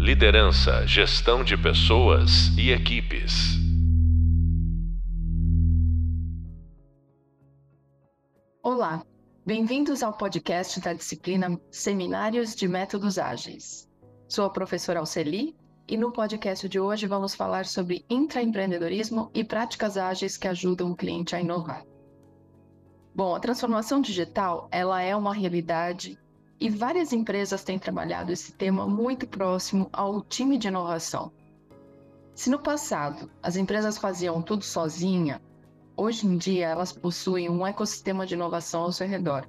Liderança, gestão de pessoas e equipes. Olá, bem-vindos ao podcast da disciplina Seminários de Métodos Ágeis. Sou a professora Alceli e no podcast de hoje vamos falar sobre intraempreendedorismo e práticas ágeis que ajudam o cliente a inovar. Bom, a transformação digital, ela é uma realidade e várias empresas têm trabalhado esse tema muito próximo ao time de inovação. Se no passado as empresas faziam tudo sozinha, hoje em dia elas possuem um ecossistema de inovação ao seu redor.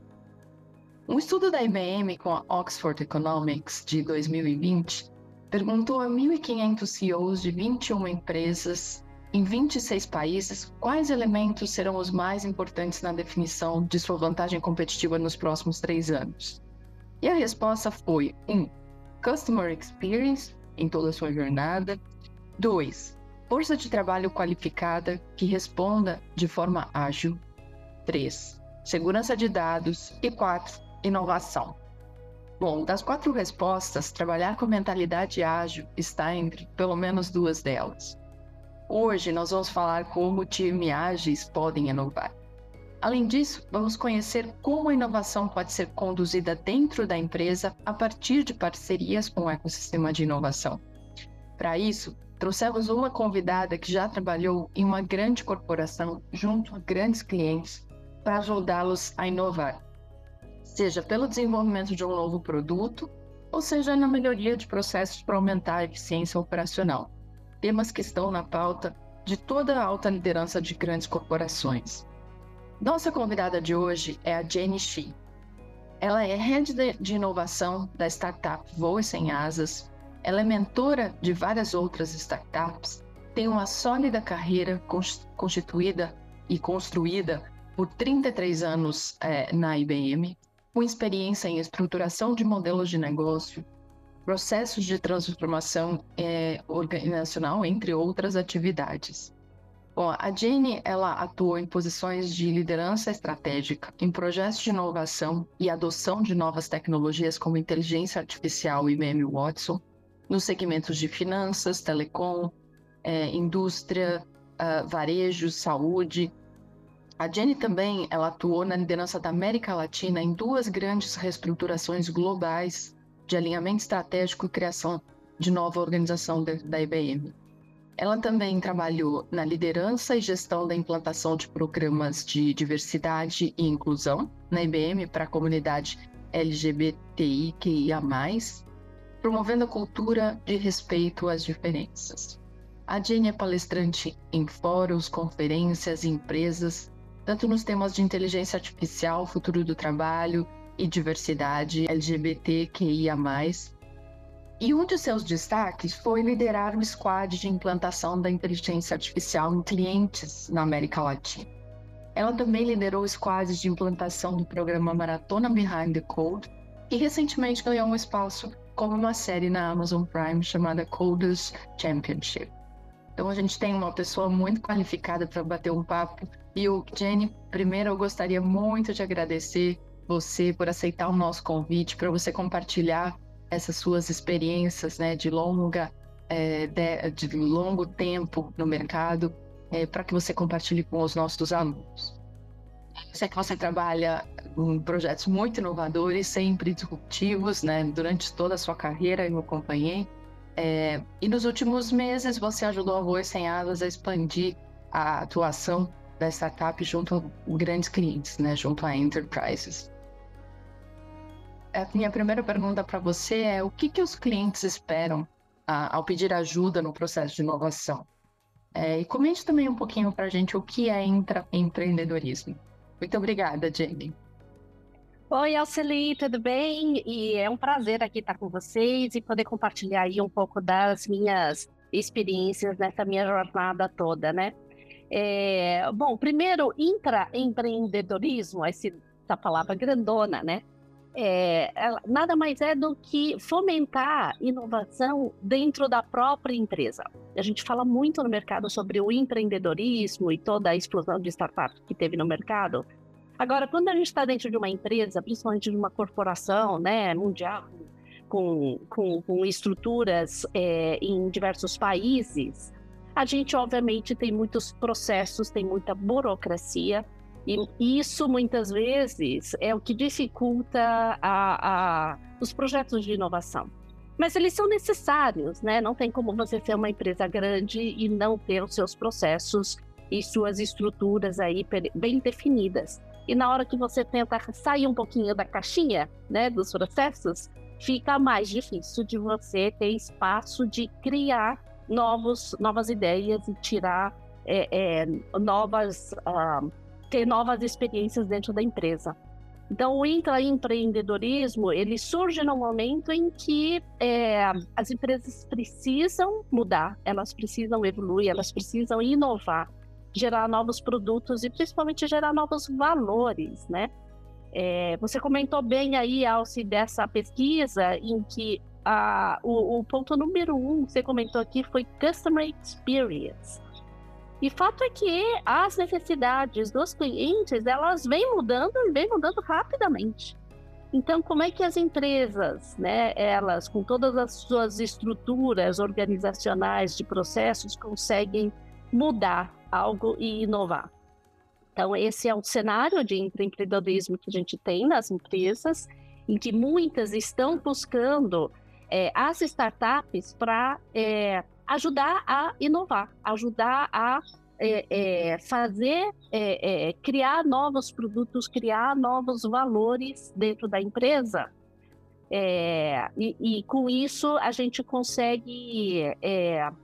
Um estudo da IBM com a Oxford Economics de 2020 perguntou a 1.500 CEOs de 21 empresas em 26 países quais elementos serão os mais importantes na definição de sua vantagem competitiva nos próximos três anos. E a resposta foi: 1. Um, customer experience em toda a sua jornada. 2. Força de trabalho qualificada que responda de forma ágil. 3. Segurança de dados. E 4. Inovação. Bom, das quatro respostas, trabalhar com mentalidade ágil está entre pelo menos duas delas. Hoje nós vamos falar como times ágeis podem inovar. Além disso, vamos conhecer como a inovação pode ser conduzida dentro da empresa a partir de parcerias com o ecossistema de inovação. Para isso, trouxemos uma convidada que já trabalhou em uma grande corporação junto a grandes clientes para ajudá-los a inovar, seja pelo desenvolvimento de um novo produto, ou seja na melhoria de processos para aumentar a eficiência operacional. Temas que estão na pauta de toda a alta liderança de grandes corporações. Nossa convidada de hoje é a Jenny Shi. Ela é head de inovação da startup Voe Sem Asas. Ela é mentora de várias outras startups. Tem uma sólida carreira constituída e construída por 33 anos é, na IBM, com experiência em estruturação de modelos de negócio, processos de transformação é, organizacional, entre outras atividades. Bom, a Jane ela atuou em posições de liderança estratégica, em projetos de inovação e adoção de novas tecnologias como inteligência artificial e IBM Watson, nos segmentos de finanças, telecom, é, indústria, uh, varejo, saúde. A Jenny também ela atuou na liderança da América Latina em duas grandes reestruturações globais de alinhamento estratégico e criação de nova organização da IBM. Ela também trabalhou na liderança e gestão da implantação de programas de diversidade e inclusão na IBM para a comunidade LGBTIQIA+, promovendo a cultura de respeito às diferenças. A Jenny é palestrante em fóruns, conferências e empresas, tanto nos temas de inteligência artificial, futuro do trabalho e diversidade LGBTQIA+, e um de seus destaques foi liderar o squad de implantação da inteligência artificial em clientes na América Latina. Ela também liderou squads de implantação do programa Maratona Behind the Code e recentemente ganhou um espaço como uma série na Amazon Prime chamada Coders Championship. Então a gente tem uma pessoa muito qualificada para bater um papo. E o Jenny, primeiro eu gostaria muito de agradecer você por aceitar o nosso convite, para você compartilhar essas suas experiências né, de longa é, de, de, longo tempo no mercado é, para que você compartilhe com os nossos alunos. Eu sei que você trabalha em projetos muito inovadores, sempre disruptivos, né? Durante toda a sua carreira eu acompanhei. É, e nos últimos meses você ajudou a Voz Sem Asas a expandir a atuação da startup junto a grandes clientes, né? Junto a enterprises a minha primeira pergunta para você é o que, que os clientes esperam ah, ao pedir ajuda no processo de inovação? É, e comente também um pouquinho para a gente o que é intra empreendedorismo. Muito obrigada, Jenny. Oi, Alceli, tudo bem? E é um prazer aqui estar com vocês e poder compartilhar aí um pouco das minhas experiências nessa minha jornada toda, né? É, bom, primeiro, intraempreendedorismo, essa palavra grandona, né? É, nada mais é do que fomentar inovação dentro da própria empresa. A gente fala muito no mercado sobre o empreendedorismo e toda a explosão de startups que teve no mercado. Agora, quando a gente está dentro de uma empresa, principalmente de uma corporação né, mundial, com, com, com estruturas é, em diversos países, a gente obviamente tem muitos processos, tem muita burocracia, e isso muitas vezes é o que dificulta a, a, os projetos de inovação. Mas eles são necessários, né? Não tem como você ser uma empresa grande e não ter os seus processos e suas estruturas aí bem definidas. E na hora que você tenta sair um pouquinho da caixinha, né, dos processos, fica mais difícil de você ter espaço de criar novos, novas ideias e tirar é, é, novas, uh, ter novas experiências dentro da empresa. Então, o intraempreendedorismo ele surge no momento em que é, as empresas precisam mudar, elas precisam evoluir, elas precisam inovar, gerar novos produtos e principalmente gerar novos valores, né? É, você comentou bem aí, Alci, dessa pesquisa em que a, o, o, ponto número um que você comentou aqui foi Customer Experience. E fato é que as necessidades dos clientes, elas vêm mudando e vêm mudando rapidamente. Então, como é que as empresas, né, elas, com todas as suas estruturas organizacionais de processos, conseguem mudar algo e inovar? Então, esse é um cenário de empreendedorismo que a gente tem nas empresas, em que muitas estão buscando é, as startups para é, ajudar a inovar, ajudar a é, é fazer, é, é, criar novos produtos, criar novos valores dentro da empresa. E, e, com isso a gente consegue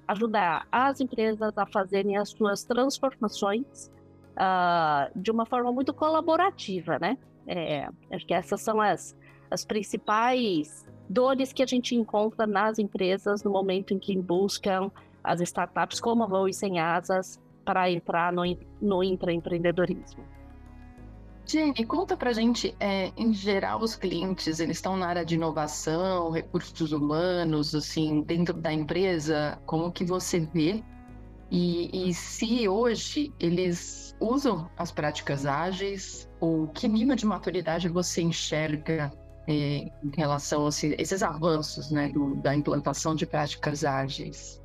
ajudar as empresas a fazerem as suas transformações uh, de uma forma muito colaborativa, né? É, acho que essas são as, as principais dores que a gente encontra nas empresas no momento em que buscam as startups como a Voe Sem Asas para entrar no, no intraempreendedorismo. Jenny, conta pra gente, é, em geral, os clientes, eles estão na área de inovação, recursos humanos, assim, dentro da empresa, como que você vê? E, e se hoje eles usam as práticas ágeis? Ou que nível de maturidade você enxerga é, em relação a esses avanços né, do, da implantação de práticas ágeis?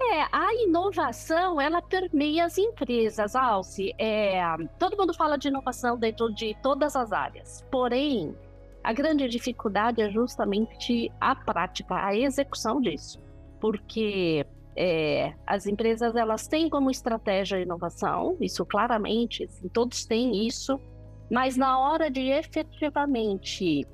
É, a inovação, ela permeia as empresas, Alce. É, todo mundo fala de inovação dentro de todas as áreas. Porém, a grande dificuldade é justamente a prática, a execução disso. Porque é, as empresas elas têm como estratégia a inovação, isso claramente, assim, todos têm isso, mas na hora de efetivamente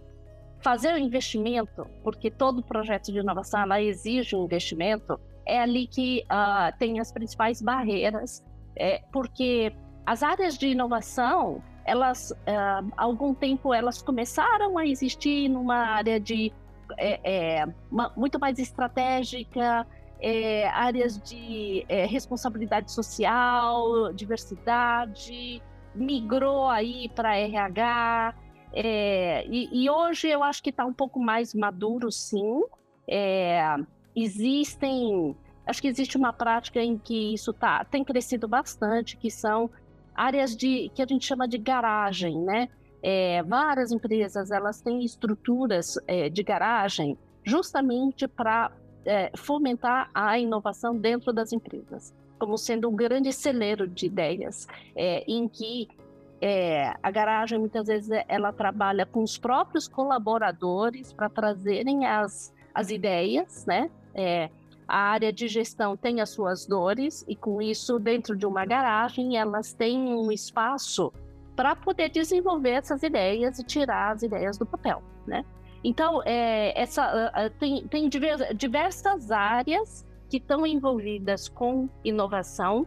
fazer o investimento, porque todo projeto de inovação exige um investimento, é ali que uh, tem as principais barreiras, é, porque as áreas de inovação, elas, uh, há algum tempo, elas começaram a existir numa área de é, é, uma, muito mais estratégica, é, áreas de é, responsabilidade social, diversidade, migrou aí para RH. É, e, e, hoje eu acho que está um pouco mais maduro, sim. É, existem, acho que existe uma prática em que isso tá, tem crescido bastante, que são áreas de que a gente chama de garagem, né? É, várias empresas elas têm estruturas é, de garagem justamente para é, fomentar a inovação dentro das empresas, como sendo um grande celeiro de ideias, é, em que é, a garagem muitas vezes ela trabalha com os próprios colaboradores para trazerem as, as ideias, né? É, a área de gestão tem as suas dores e com isso dentro de uma garagem elas têm um espaço para poder desenvolver essas ideias e tirar as ideias do papel, né? Então, é, essa, tem, tem diversas áreas que estão envolvidas com inovação,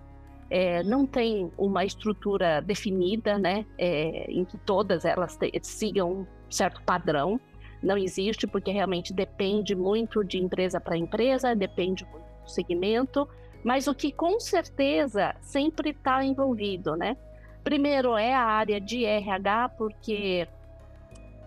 é, não tem uma estrutura definida, né, é, em que todas elas te, sigam um certo padrão. Não existe, porque realmente depende muito de empresa para empresa, depende muito do segmento, mas o que com certeza sempre está envolvido, né? Primeiro é a área de RH, porque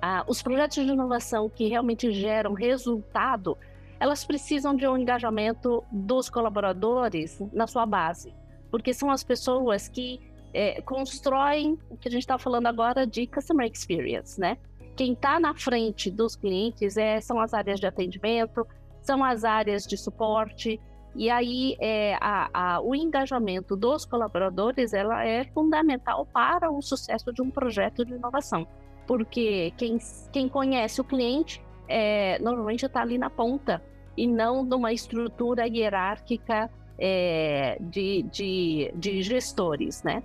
ah, os projetos de inovação que realmente geram resultado, elas precisam de um engajamento dos colaboradores na sua base, porque são as pessoas que é, constroem o que a gente está falando agora de customer experience, né? quem está na frente dos clientes é, são as áreas de atendimento, são as áreas de suporte, e aí é, a, a, o engajamento dos colaboradores ela é fundamental para o sucesso de um projeto de inovação, porque quem, quem conhece o cliente é, normalmente está ali na ponta e não numa estrutura hierárquica é, de, de, de, gestores, né?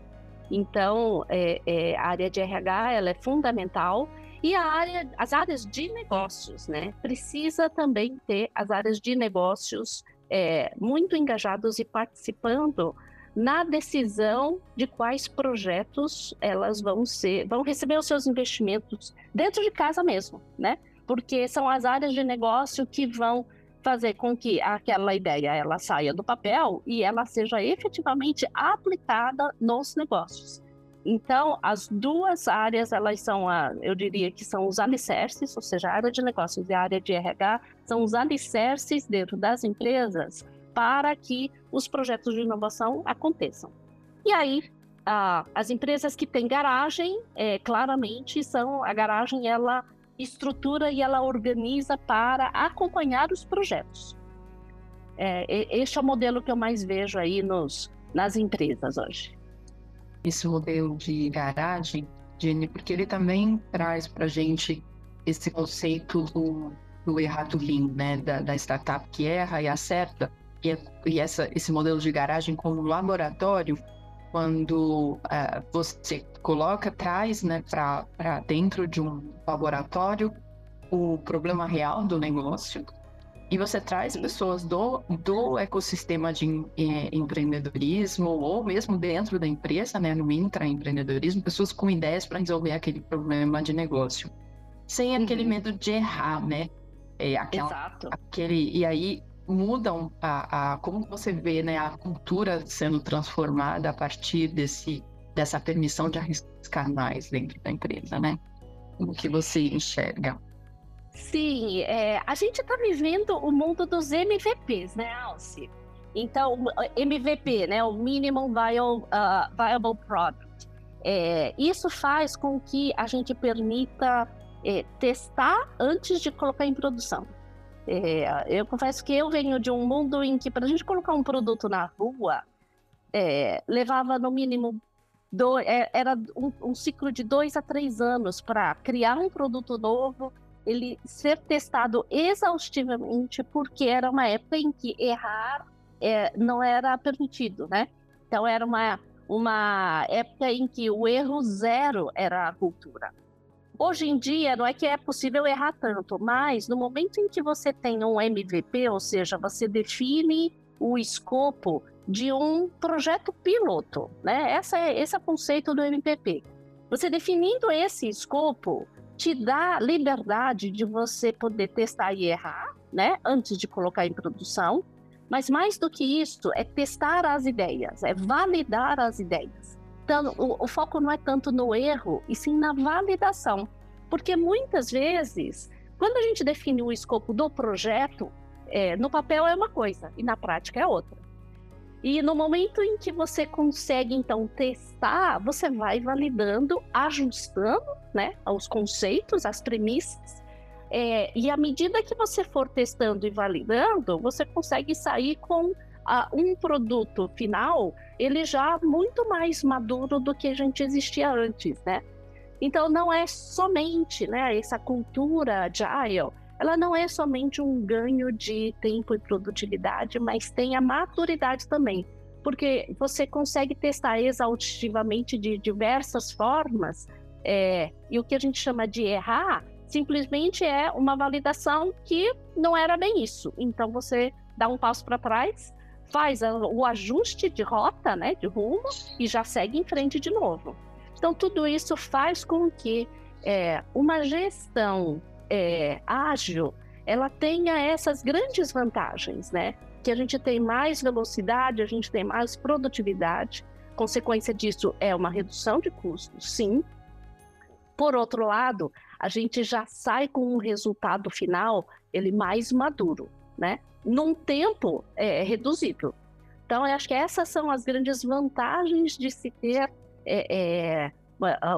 Então, é, é, a área de RH ela é fundamental e a área, as áreas de negócios, né? Precisa também ter as áreas de negócios é, muito engajados e participando na decisão de quais projetos elas vão ser, vão receber os seus investimentos dentro de casa mesmo, né? Porque são as áreas de negócio que vão fazer com que aquela ideia ela saia do papel e ela seja efetivamente aplicada nos negócios. Então, as duas áreas, elas são, a, eu diria que são os alicerces, ou seja, a área de negócios e a área de RH, são os alicerces dentro das empresas para que os projetos de inovação aconteçam. E aí, a, as empresas que têm garagem, é, claramente, são a garagem, ela estrutura e ela organiza para acompanhar os projetos. É, este é o modelo que eu mais vejo aí nos, nas empresas hoje esse modelo de garagem, Jenny, porque ele também traz para a gente esse conceito do, do errado lean, né? Da, da, startup que erra e acerta. E, e essa, esse modelo de garagem como laboratório, quando uh, você coloca, traz né, para dentro de um laboratório o problema real do negócio e você traz pessoas do, do ecossistema de é, empreendedorismo, ou mesmo dentro da empresa, né, no intraempreendedorismo, pessoas com ideias para resolver aquele problema de negócio. Sem aquele uhum. medo de errar, né? É, aquela, Exato. Aquele, e aí mudam a, a, como você vê né, a cultura sendo transformada a partir desse, dessa permissão de arriscar mais dentro da empresa, né? O que você enxerga? Sim, é, a gente está vivendo o mundo dos MVPs, né, Alci? Então, MVP, né, o Minimum Viable, uh, Viable Product. É, isso faz com que a gente permita é, testar antes de colocar em produção. É, eu confesso que eu venho de um mundo em que, para a gente colocar um produto na rua, é, levava no mínimo do, é, era um, um, ciclo de dois a três anos para criar um produto novo, ele ser testado exaustivamente, porque era uma época em que errar é, não era permitido, né? Então era uma, uma época em que o erro zero era a cultura. Hoje em dia, não é que é possível errar tanto, mas no momento em que você tem um MVP, ou seja, você define o escopo de um projeto piloto, né? Essa é, esse é o conceito do MVP. Você definindo esse escopo, te dá liberdade de você poder testar e errar, né, antes de colocar em produção. Mas mais do que isso, é testar as ideias, é validar as ideias. Então, o, o foco não é tanto no erro, e sim na validação. Porque muitas vezes, quando a gente define o escopo do projeto, é, no papel é uma coisa e na prática é outra. E no momento em que você consegue então testar, você vai validando, ajustando, né, os conceitos, as premissas. É, e à medida que você for testando e validando, você consegue sair com a, um produto final, ele já muito mais maduro do que a gente existia antes, né? Então não é somente, né, essa cultura agile ela não é somente um ganho de tempo e produtividade, mas tem a maturidade também, porque você consegue testar exaustivamente de diversas formas, é, e o que a gente chama de errar simplesmente é uma validação que não era bem isso. Então você dá um passo para trás, faz o ajuste de rota, né, de rumo, e já segue em frente de novo. Então tudo isso faz com que é, uma gestão é, ágil, ela tenha essas grandes vantagens, né? Que a gente tem mais velocidade, a gente tem mais produtividade. Consequência disso é uma redução de custos, sim. Por outro lado, a gente já sai com um resultado final ele mais maduro, né? Num tempo é, reduzido. Então, eu acho que essas são as grandes vantagens de se ter é, é,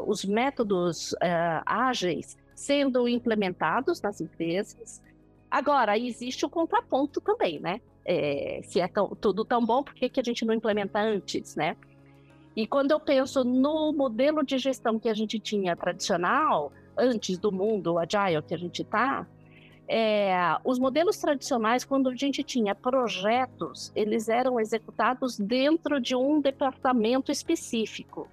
os métodos é, ágeis sendo implementados nas empresas. Agora, existe o contraponto também, né? É, se é tão, tudo tão bom, por que, que a gente não implementa antes, né? E quando eu penso no modelo de gestão que a gente tinha tradicional, antes do mundo agile que a gente está, é, os modelos tradicionais, quando a gente tinha projetos, eles eram executados dentro de um departamento específico.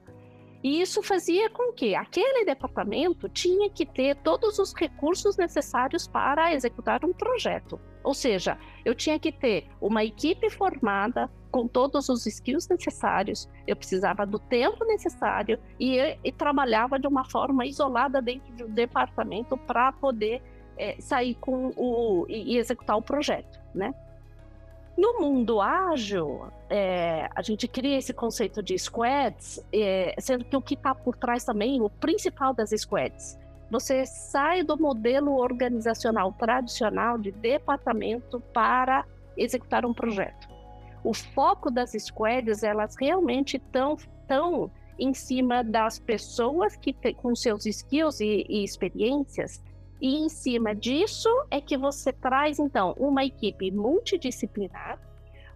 E isso fazia com que aquele departamento tinha que ter todos os recursos necessários para executar um projeto. Ou seja, eu tinha que ter uma equipe formada com todos os skills necessários, eu precisava do tempo necessário e, e trabalhava de uma forma isolada dentro de um departamento para poder é, sair com o e, e executar o projeto, né? No mundo ágil, é, a gente cria esse conceito de squads, é, sendo que o que está por trás também, o principal das squads, você sai do modelo organizacional tradicional de departamento para executar um projeto. O foco das squads, elas realmente estão tão em cima das pessoas que com seus skills e, e experiências e em cima disso é que você traz, então, uma equipe multidisciplinar,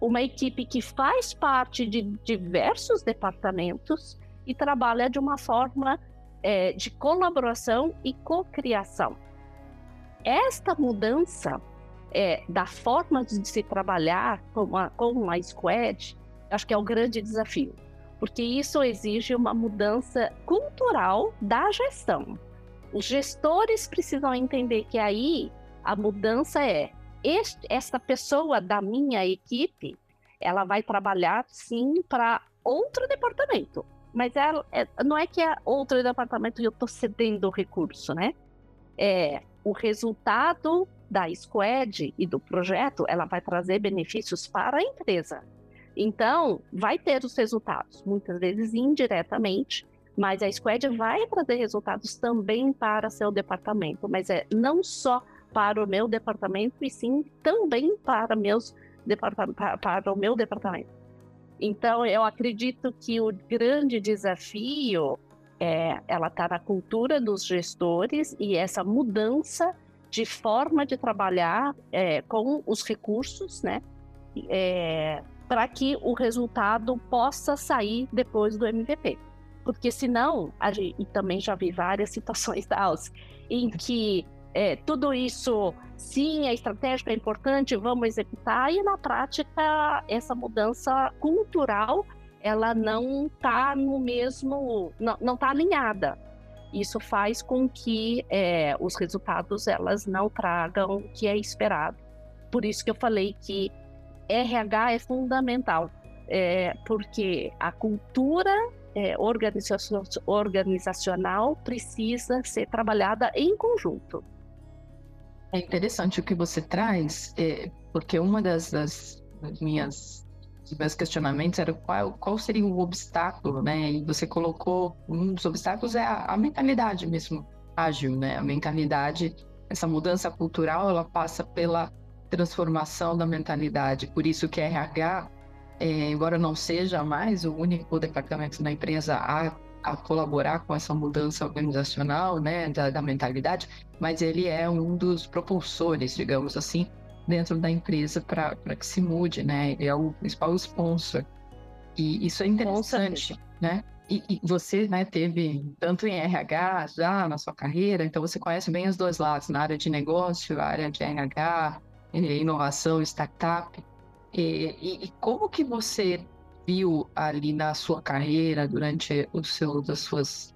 uma equipe que faz parte de diversos departamentos e trabalha de uma forma é, de colaboração e cocriação. Esta mudança é, da forma de se trabalhar com uma, com uma squad, acho que é o grande desafio, porque isso exige uma mudança cultural da gestão. Os gestores precisam entender que aí a mudança é este, pessoa da minha equipe, ela vai trabalhar sim para outro departamento. Mas ela, é, não é que é outro departamento e eu estou cedendo o recurso, né? É o resultado da squad e do projeto, ela vai trazer benefícios para a empresa. Então, vai ter os resultados, muitas vezes indiretamente, mas a Squad vai trazer resultados também para seu departamento, mas é não só para o meu departamento, e sim também para, meus para, o meu departamento. Então, eu acredito que o grande desafio é, ela está na cultura dos gestores e essa mudança de forma de trabalhar é, com os recursos, né? É, para que o resultado possa sair depois do MVP. Porque senão, a gente, e também já vi várias situações da em que é, tudo isso, sim, é estratégico, é importante, vamos executar, e na prática, essa mudança cultural, ela não está no mesmo, não está alinhada. Isso faz com que é, os resultados, elas não tragam o que é esperado. Por isso que eu falei que RH é fundamental, é, porque a cultura é, organizacional precisa ser trabalhada em conjunto. É interessante o que você traz, é, porque uma das, das, minhas dos meus questionamentos era qual, qual seria o obstáculo, né? E você colocou um dos obstáculos é a, a mentalidade mesmo ágil, né? A mentalidade, essa mudança cultural, ela passa pela transformação da mentalidade. Por isso que RH é, embora não seja mais o único departamento na empresa a, a colaborar com essa mudança organizacional, né, da, da, mentalidade, mas ele é um dos propulsores, digamos assim, dentro da empresa para que se mude, né? Ele é o principal sponsor. E isso é interessante, né? E, e, você, né, teve tanto em RH já na sua carreira, então você conhece bem os dois lados, na área de negócio, a área de RH, inovação, startup. E, e, e, como que você viu ali na sua carreira, durante o seu, as, suas,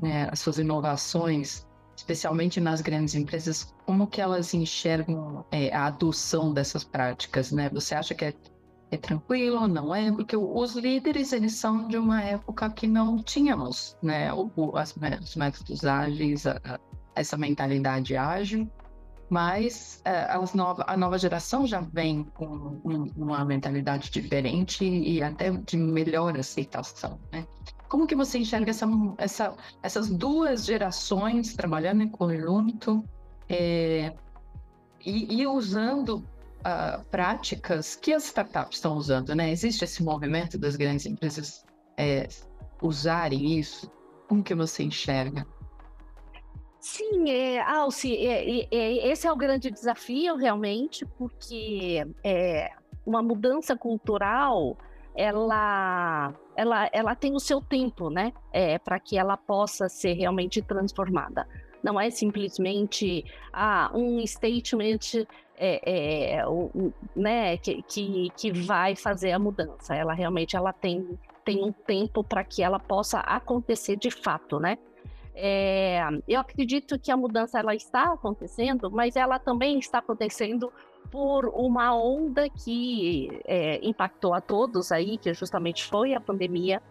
né, as suas inovações, especialmente nas grandes empresas, como que elas enxergam é, a adoção dessas práticas, né? Você acha que é, é tranquilo, não é? Porque os líderes, eles são de uma época que não tínhamos, né? O, as, os métodos ágeis, a, a, essa mentalidade ágil mas é, nova, a nova geração já vem com um, uma mentalidade diferente e até de melhor aceitação, né? Como que você enxerga essa, essa, essas duas gerações trabalhando em conjunto é, e, e, usando uh, práticas que as startups estão usando, né? Existe esse movimento das grandes empresas é, usarem isso? Como que você enxerga? Sim, é, Alci, é, é, esse é o grande desafio realmente, porque é, uma mudança cultural ela, ela, ela tem o seu tempo, né? É, para que ela possa ser realmente transformada. Não é simplesmente ah, um statement é, é, né, que, que, que vai fazer a mudança. Ela realmente ela tem, tem um tempo para que ela possa acontecer de fato, né? É, eu acredito que a mudança ela está acontecendo, mas ela também está acontecendo por uma onda que é, impactou a todos aí, que justamente foi a pandemia,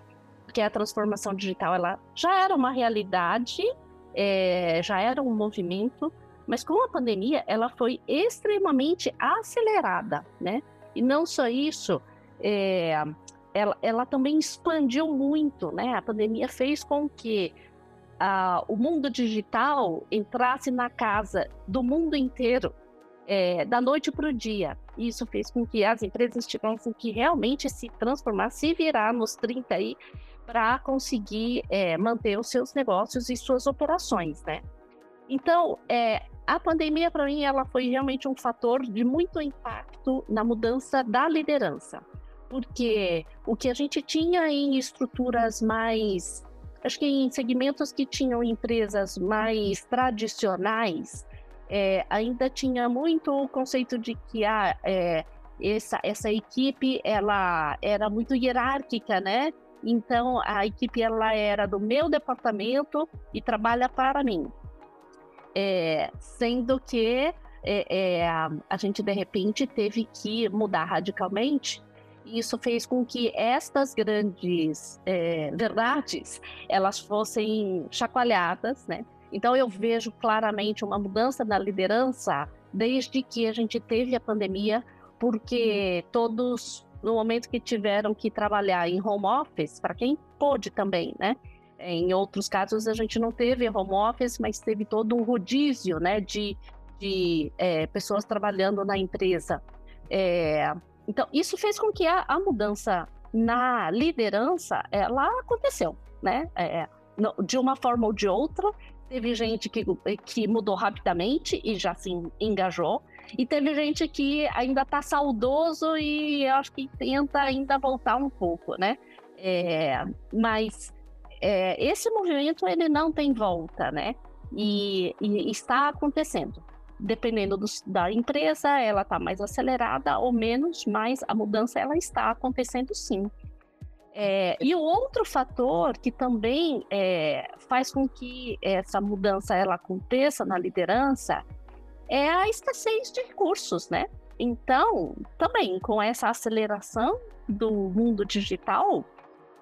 que a transformação digital ela já era uma realidade, é, já era um movimento, mas com a pandemia ela foi extremamente acelerada, né? E não só isso, é, ela, ela também expandiu muito, né? A pandemia fez com que a, o mundo digital entrasse na casa do mundo inteiro é, da noite para o dia. Isso fez com que as empresas tivessem que realmente se transformar, se virar nos 30 aí para conseguir é, manter os seus negócios e suas operações, né? Então, é, a pandemia para mim ela foi realmente um fator de muito impacto na mudança da liderança, porque o que a gente tinha em estruturas mais, acho que em segmentos que tinham empresas mais tradicionais, é, ainda tinha muito o conceito de que ah, é, essa, essa equipe ela era muito hierárquica, né? Então a equipe ela era do meu departamento e trabalha para mim, é, sendo que é, é, a, a gente de repente teve que mudar radicalmente. Isso fez com que estas grandes é, verdades elas fossem chacoalhadas, né? Então eu vejo claramente uma mudança na liderança desde que a gente teve a pandemia, porque todos no momento que tiveram que trabalhar em home office, para quem pôde também, né? Em outros casos a gente não teve home office, mas teve todo um rodízio, né, de, de é, pessoas trabalhando na empresa. É, então isso fez com que a, a, mudança na liderança ela aconteceu, né? É, de uma forma ou de outra, Teve gente que, que mudou rapidamente e já se engajou. E teve gente que ainda está saudoso e acho que tenta ainda voltar um pouco, né? É, mas é, esse movimento ele não tem volta, né? E, e está acontecendo. Dependendo do, da empresa, ela está mais acelerada ou menos, mas a mudança ela está acontecendo sim. É, e o outro fator que também é, faz com que essa mudança ela aconteça na liderança é a escassez de recursos, né? Então, também com essa aceleração do mundo digital,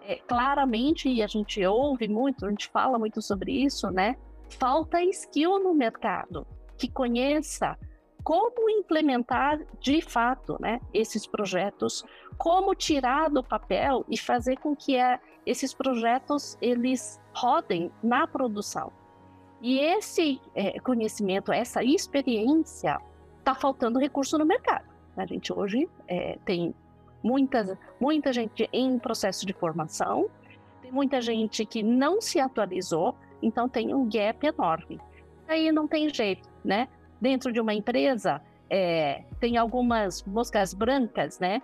é, claramente, e a gente ouve muito, a gente fala muito sobre isso, né? Falta skill no mercado que conheça como implementar de fato né, esses projetos, como tirar do papel e fazer com que é, esses projetos eles rodem na produção. E esse é, conhecimento, essa experiência, está faltando recurso no mercado. A gente hoje é, tem muita, muita gente em processo de formação, tem muita gente que não se atualizou, então tem um gap enorme. Aí não tem jeito, né? dentro de uma empresa, é, tem algumas moscas brancas, né?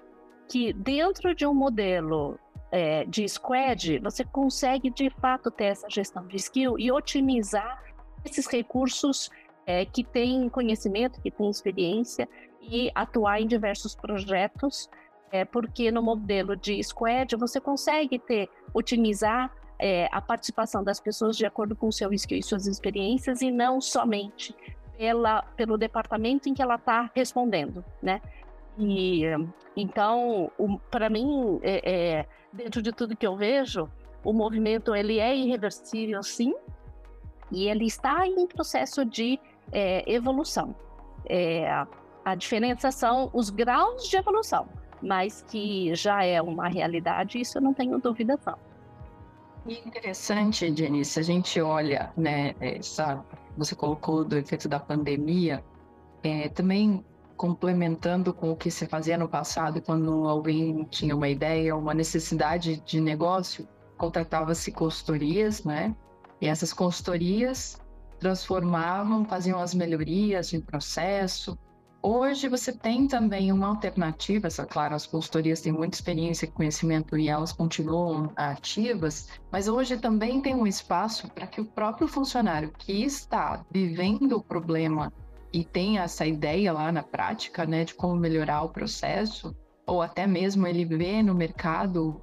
Que dentro de um modelo é, de squad, você consegue de fato ter essa gestão de skill e otimizar esses recursos é, que têm conhecimento, que têm experiência e atuar em diversos projetos, é, porque no modelo de squad você consegue ter, otimizar é, a participação das pessoas de acordo com o seu skill e suas experiências e não somente pela, pelo departamento em que ela está respondendo, né? E então, para mim, é, é, dentro de tudo que eu vejo, o movimento ele é irreversível, sim, e ele está em processo de é, evolução. É, a diferença são os graus de evolução, mas que já é uma realidade, isso eu não tenho dúvida não. E interessante, Jenny, se a gente olha, né, essa você colocou do efeito da pandemia, é, também complementando com o que se fazia no passado, quando alguém tinha uma ideia, uma necessidade de negócio, contratava-se consultorias, né? E essas consultorias transformavam, faziam as melhorias de processo. Hoje você tem também uma alternativa, essa, claro, as consultorias têm muita experiência e conhecimento e elas continuam ativas, mas hoje também tem um espaço para que o próprio funcionário que está vivendo o problema e tem essa ideia lá na prática, né, de como melhorar o processo, ou até mesmo ele vê no mercado,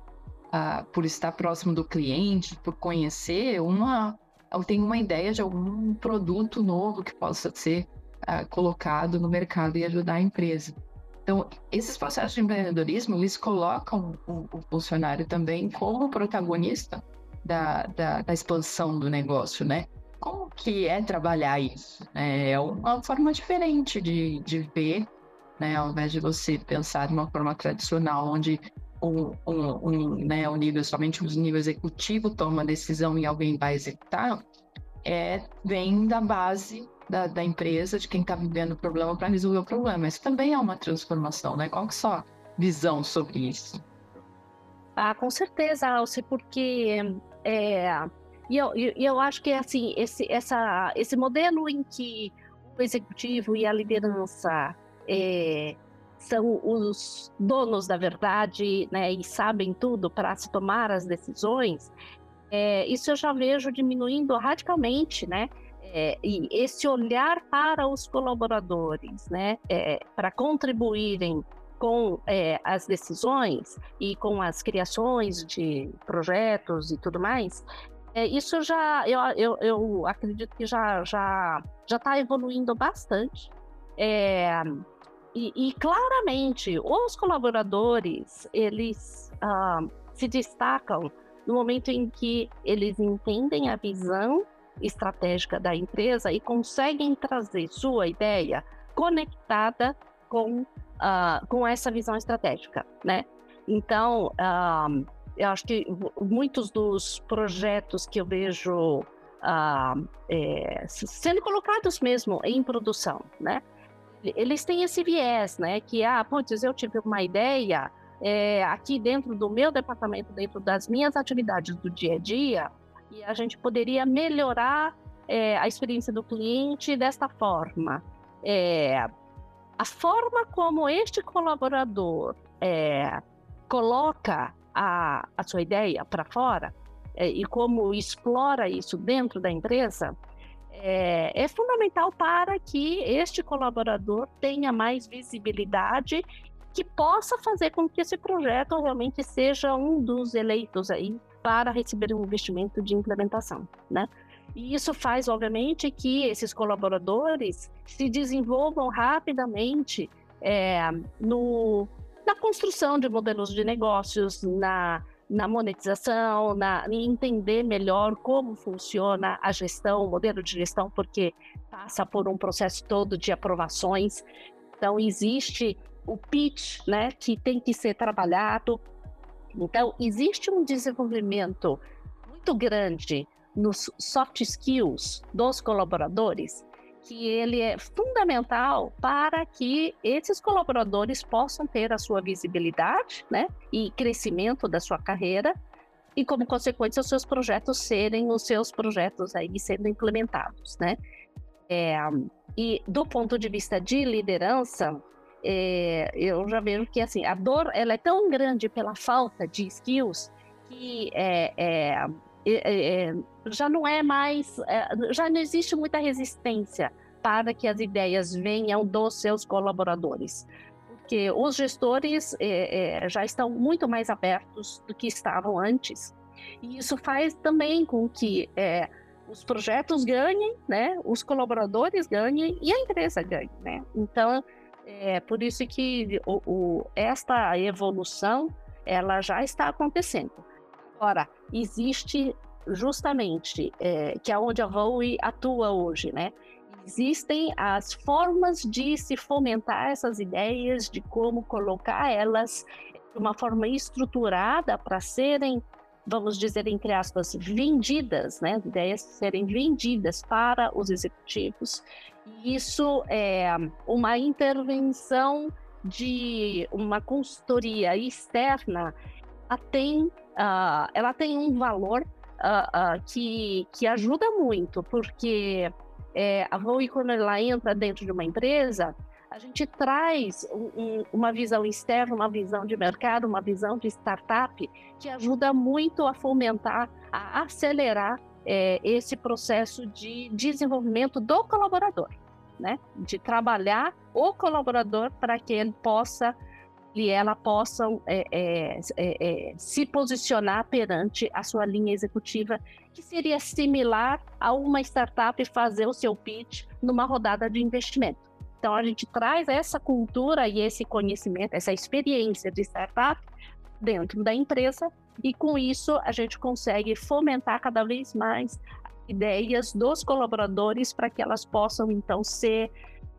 uh, por estar próximo do cliente, por conhecer uma, ou tem uma ideia de algum produto novo que possa ser uh, colocado no mercado e ajudar a empresa. Então, esses processos de empreendedorismo, eles colocam o, o funcionário também como protagonista da, da, da expansão do negócio, né? como que é trabalhar isso? É uma forma diferente de, de ver, né? Ao invés de você pensar de uma forma tradicional, onde um, um, um, né, o nível, somente o nível executivo toma a decisão e alguém vai executar, é, vem da base da, da empresa, de quem está vivendo o problema para resolver o problema. Isso também é uma transformação, né? Qual que é a sua visão sobre isso? Ah, com certeza, Alce, porque é, e eu, eu acho que assim, esse, essa, esse modelo em que o executivo e a liderança é, são os donos da verdade né, e sabem tudo para se tomar as decisões, é, isso eu já vejo diminuindo radicalmente, né? É, e esse olhar para os colaboradores, né, é, para contribuírem com é, as decisões e com as criações de projetos e tudo mais, é, isso já, eu, eu, eu, acredito que já já já está evoluindo bastante. É, e, e, claramente os colaboradores eles ah, se destacam no momento em que eles entendem a visão estratégica da empresa e conseguem trazer sua ideia conectada com, uh, com essa visão estratégica, né? Então, uh, eu acho que muitos dos projetos que eu vejo ah, é, sendo colocados mesmo em produção, né? Eles têm esse viés, né? Que, ah, putz, eu tive uma ideia é, aqui dentro do meu departamento, dentro das minhas atividades do dia a dia, e a gente poderia melhorar é, a experiência do cliente desta forma. É, a forma como este colaborador é, coloca a, a sua ideia para fora é, e como explora isso dentro da empresa, é, é, fundamental para que este colaborador tenha mais visibilidade que possa fazer com que esse projeto realmente seja um dos eleitos aí para receber um investimento de implementação, né? E isso faz, obviamente, que esses colaboradores se desenvolvam rapidamente é, no, na construção de modelos de negócios, na, na monetização, na, em entender melhor como funciona a gestão, o modelo de gestão, porque passa por um processo todo de aprovações. Então, existe o pitch, né, que tem que ser trabalhado. Então, existe um desenvolvimento muito grande nos soft skills dos colaboradores que ele é fundamental para que esses colaboradores possam ter a sua visibilidade, né, e crescimento da sua carreira e como consequência os seus projetos serem os seus projetos aí sendo implementados, né? É, e do ponto de vista de liderança, é, eu já vejo que assim a dor ela é tão grande pela falta de skills que é, é é, é, já não é mais, é, já não existe muita resistência para que as ideias venham dos seus colaboradores, porque os gestores é, é, já estão muito mais abertos do que estavam antes, e isso faz também com que é, os projetos ganhem, né, os colaboradores ganhem e a empresa ganhe, né? Então, é por isso que o, o, esta evolução ela já está acontecendo. Agora, existe justamente, é, que é onde a VOE atua hoje, né? Existem as formas de se fomentar essas ideias, de como colocar elas de uma forma estruturada para serem, vamos dizer, entre aspas, vendidas, né? Ideias serem vendidas para os executivos. Isso é uma intervenção de uma consultoria externa ela tem, uh, ela tem um valor uh, uh, que, que ajuda muito, porque é, a Voe, quando ela entra dentro de uma empresa, a gente traz um, uma visão externa, uma visão de mercado, uma visão de startup, que ajuda muito a fomentar, a acelerar é, esse processo de desenvolvimento do colaborador, né? De trabalhar o colaborador para que ele possa e ela possam é, é, é, é, se posicionar perante a sua linha executiva, que seria similar a uma startup fazer o seu pitch numa rodada de investimento. Então, a gente traz essa cultura e esse conhecimento, essa experiência de startup dentro da empresa, e com isso a gente consegue fomentar cada vez mais ideias dos colaboradores para que elas possam, então, ser,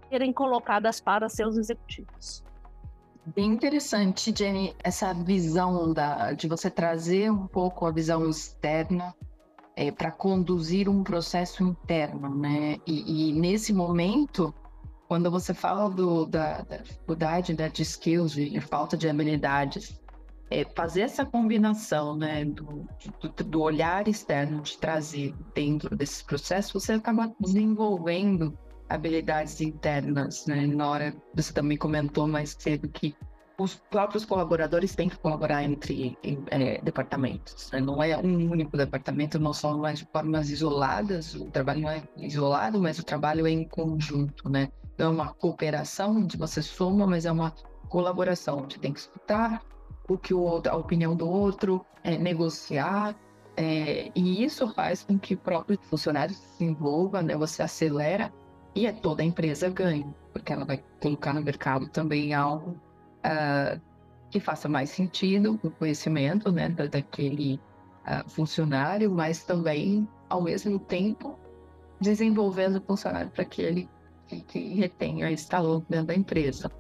serem colocadas para seus executivos. Bem interessante, Jenny, essa visão da, de você trazer um pouco a visão externa é, para conduzir um processo interno, né? E, e, nesse momento, quando você fala do, da, da dificuldade né, de skills, de falta de habilidades, é fazer essa combinação, né, do, do, do olhar externo, de trazer dentro desse processo, você acaba desenvolvendo habilidades internas, né? Na hora você também comentou mais cedo que os próprios colaboradores têm que colaborar entre em, é, departamentos. Né? Não é um único departamento, não são mais de formas isoladas. O trabalho não é isolado, mas o trabalho é em conjunto, né? Não é uma cooperação onde você soma, mas é uma colaboração onde tem que escutar o que o outro, a opinião do outro, é, negociar. É, e isso faz com que o próprio funcionário se envolva, né? Você acelera e é toda a empresa ganha, porque ela vai colocar no mercado também algo uh, que faça mais sentido o conhecimento né, daquele uh, funcionário, mas também, ao mesmo tempo, desenvolvendo o funcionário para que ele que, que retenha esse dentro da empresa.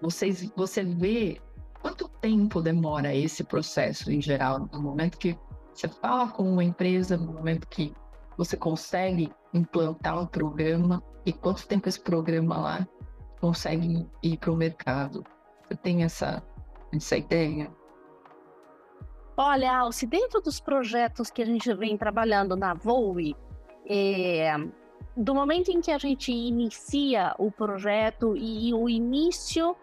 Vocês, você vê quanto tempo demora esse processo em geral, no momento que você fala com uma empresa, no momento que você consegue implantar um programa e quanto tempo esse programa lá consegue ir para o mercado. Você tem essa, essa ideia? Olha, Alce, dentro dos projetos que a gente vem trabalhando na Voe, é, do momento em que a gente inicia o projeto e o início,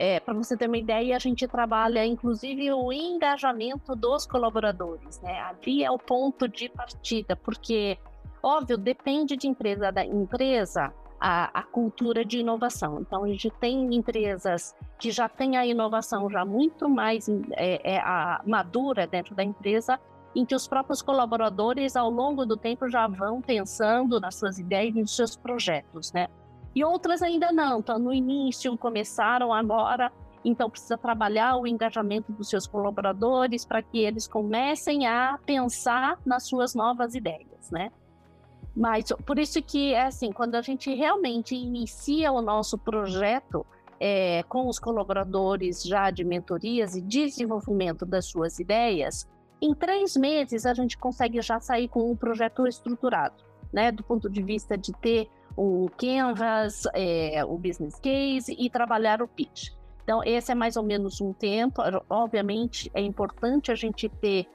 é, para você ter uma ideia, a gente trabalha inclusive o engajamento dos colaboradores, né? Ali é o ponto de partida, porque Óbvio, depende de empresa da empresa a, a, cultura de inovação. Então, a gente tem empresas que já têm a inovação já muito mais é, é, madura dentro da empresa, em que os próprios colaboradores, ao longo do tempo, já vão pensando nas suas ideias e nos seus projetos, né? E outras ainda não, estão no início, começaram agora, então precisa trabalhar o engajamento dos seus colaboradores para que eles comecem a pensar nas suas novas ideias, né? Mas por isso que é assim, quando a gente realmente inicia o nosso projeto é, com os colaboradores já de mentorias e desenvolvimento das suas ideias, em três meses a gente consegue já sair com um projeto estruturado, né? Do ponto de vista de ter o canvas, é, o business case e trabalhar o pitch. Então, esse é mais ou menos um tempo. Obviamente, é importante a gente ter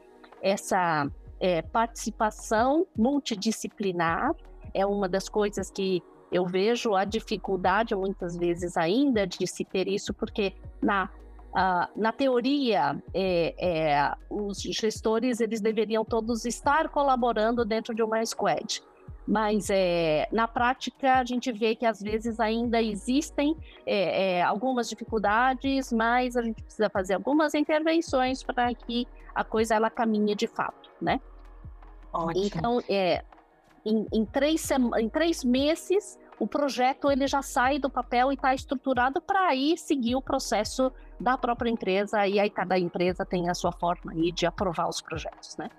essa é, participação multidisciplinar é uma das coisas que eu vejo a dificuldade muitas vezes ainda de se ter isso, porque na, na teoria é, é, os gestores eles deveriam todos estar colaborando dentro de uma squad. Mas é, na prática a gente vê que às vezes ainda existem é, é, algumas dificuldades, mas a gente precisa fazer algumas intervenções para que a coisa ela caminhe de fato, né? Ótimo. Então, é, em, em, três, em três meses, o projeto ele já sai do papel e está estruturado para aí seguir o processo da própria empresa e aí cada empresa tem a sua forma aí de aprovar os projetos, né?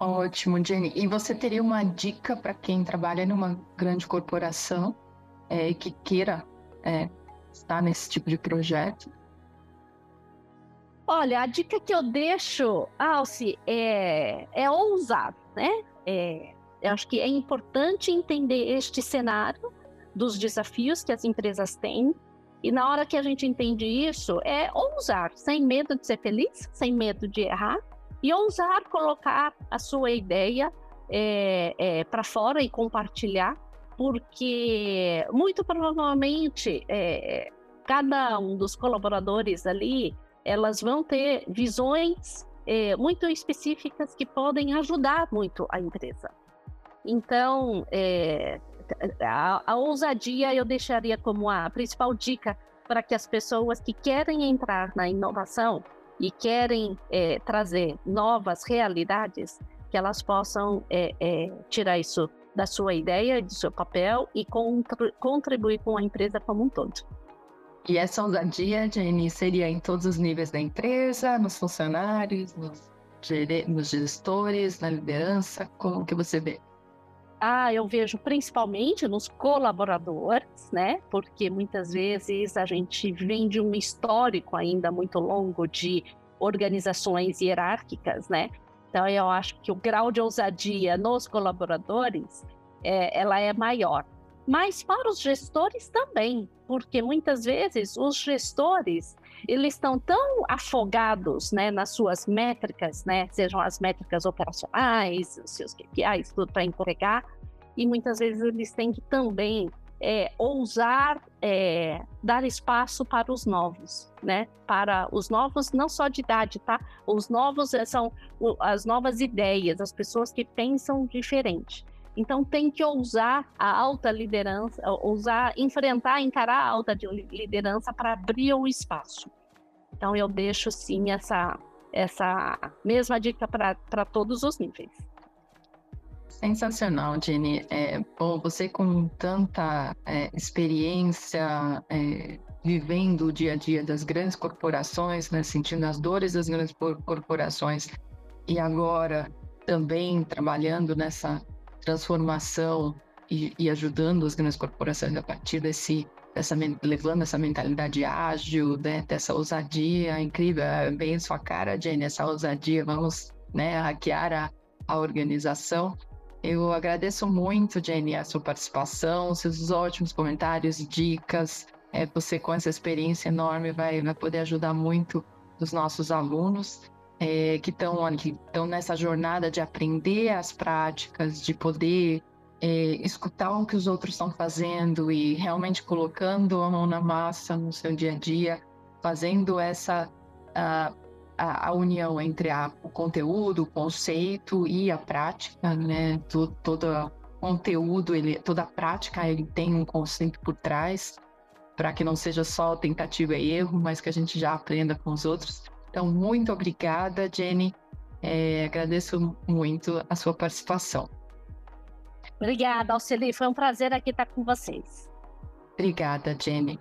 Ótimo, Jenny. E você teria uma dica para quem trabalha numa grande corporação é, que queira é, estar nesse tipo de projeto? Olha, a dica que eu deixo, Alce, é, é ousar, né? É, eu acho que é importante entender este cenário dos desafios que as empresas têm. E na hora que a gente entende isso, é ousar, sem medo de ser feliz, sem medo de errar, e ousar colocar a sua ideia é, é, para fora e compartilhar, porque muito provavelmente é, cada um dos colaboradores ali, elas vão ter visões é, muito específicas que podem ajudar muito a empresa. Então, é, a, a ousadia eu deixaria como a principal dica para que as pessoas que querem entrar na inovação e querem é, trazer novas realidades, que elas possam é, é, tirar isso da sua ideia, do seu papel e contribuir com a empresa como um todo. E essa ousadia, Jenny, seria em todos os níveis da empresa, nos funcionários, nos, nos gestores, na liderança? Como que você vê? Ah, eu vejo principalmente nos colaboradores, né? Porque muitas vezes a gente vem de um histórico ainda muito longo de organizações hierárquicas, né? Então eu acho que o grau de ousadia nos colaboradores é, ela é maior. Mas para os gestores também, porque muitas vezes os gestores eles estão tão afogados né, nas suas métricas, né, sejam as métricas operacionais, os seus KPIs, tudo para entregar, e muitas vezes eles têm que também é, ousar é, dar espaço para os novos, né? Para os novos, não só de idade, tá? Os novos é, são as novas ideias, as pessoas que pensam diferente. Então tem que ousar a alta liderança, ousar enfrentar, encarar a alta liderança para abrir o espaço. Então eu deixo sim essa essa mesma dica para todos os níveis. Sensacional, Jenny. É, bom, você com tanta é, experiência, é, vivendo o dia a dia das grandes corporações, né, sentindo as dores das grandes corporações, e agora também trabalhando nessa transformação e, e, ajudando as grandes corporações a partir desse, dessa, levando essa mentalidade ágil, né, dessa ousadia incrível, é bem sua cara, Jenny, essa ousadia, vamos né, hackear a, a organização. Eu agradeço muito, Jenny, a sua participação, seus ótimos comentários, dicas. É, você com essa experiência enorme vai, vai poder ajudar muito os nossos alunos é, que estão nessa jornada de aprender as práticas, de poder é, escutar o que os outros estão fazendo e realmente colocando a mão na massa no seu dia a dia, fazendo essa a, a, a união entre a, o conteúdo, o conceito e a prática, né? Todo, todo conteúdo, ele, toda prática, ele tem um conceito por trás, para que não seja só tentativa e erro, mas que a gente já aprenda com os outros. Então, muito obrigada, Jenny. É, agradeço muito a sua participação. Obrigada, Alceli. Foi um prazer aqui estar com vocês. Obrigada, Jenny.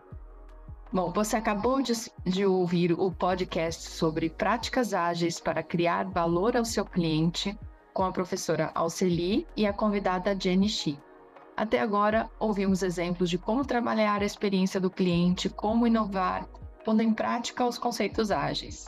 Bom, você acabou de, de, ouvir o podcast sobre práticas ágeis para criar valor ao seu cliente com a professora Alceli e a convidada Jenny Shi. Até agora, ouvimos exemplos de como trabalhar a experiência do cliente, como inovar, pondo em prática os conceitos ágeis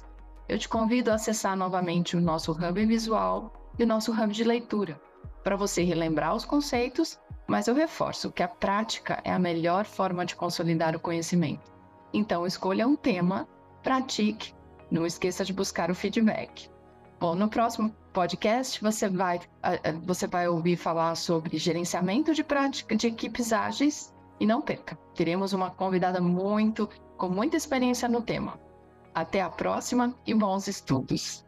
eu te convido a acessar novamente o nosso hub visual e o nosso hub de leitura, para você relembrar os conceitos, mas eu reforço que a prática é a melhor forma de consolidar o conhecimento. Então, escolha um tema, pratique, não esqueça de buscar o feedback. Bom, no próximo podcast você vai, você vai ouvir falar sobre gerenciamento de prática de equipes ágeis e não perca, teremos uma convidada muito com muita experiência no tema. Até a próxima e bons estudos!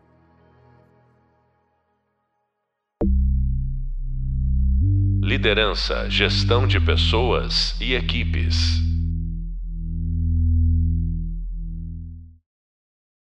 Liderança, gestão de pessoas e equipes.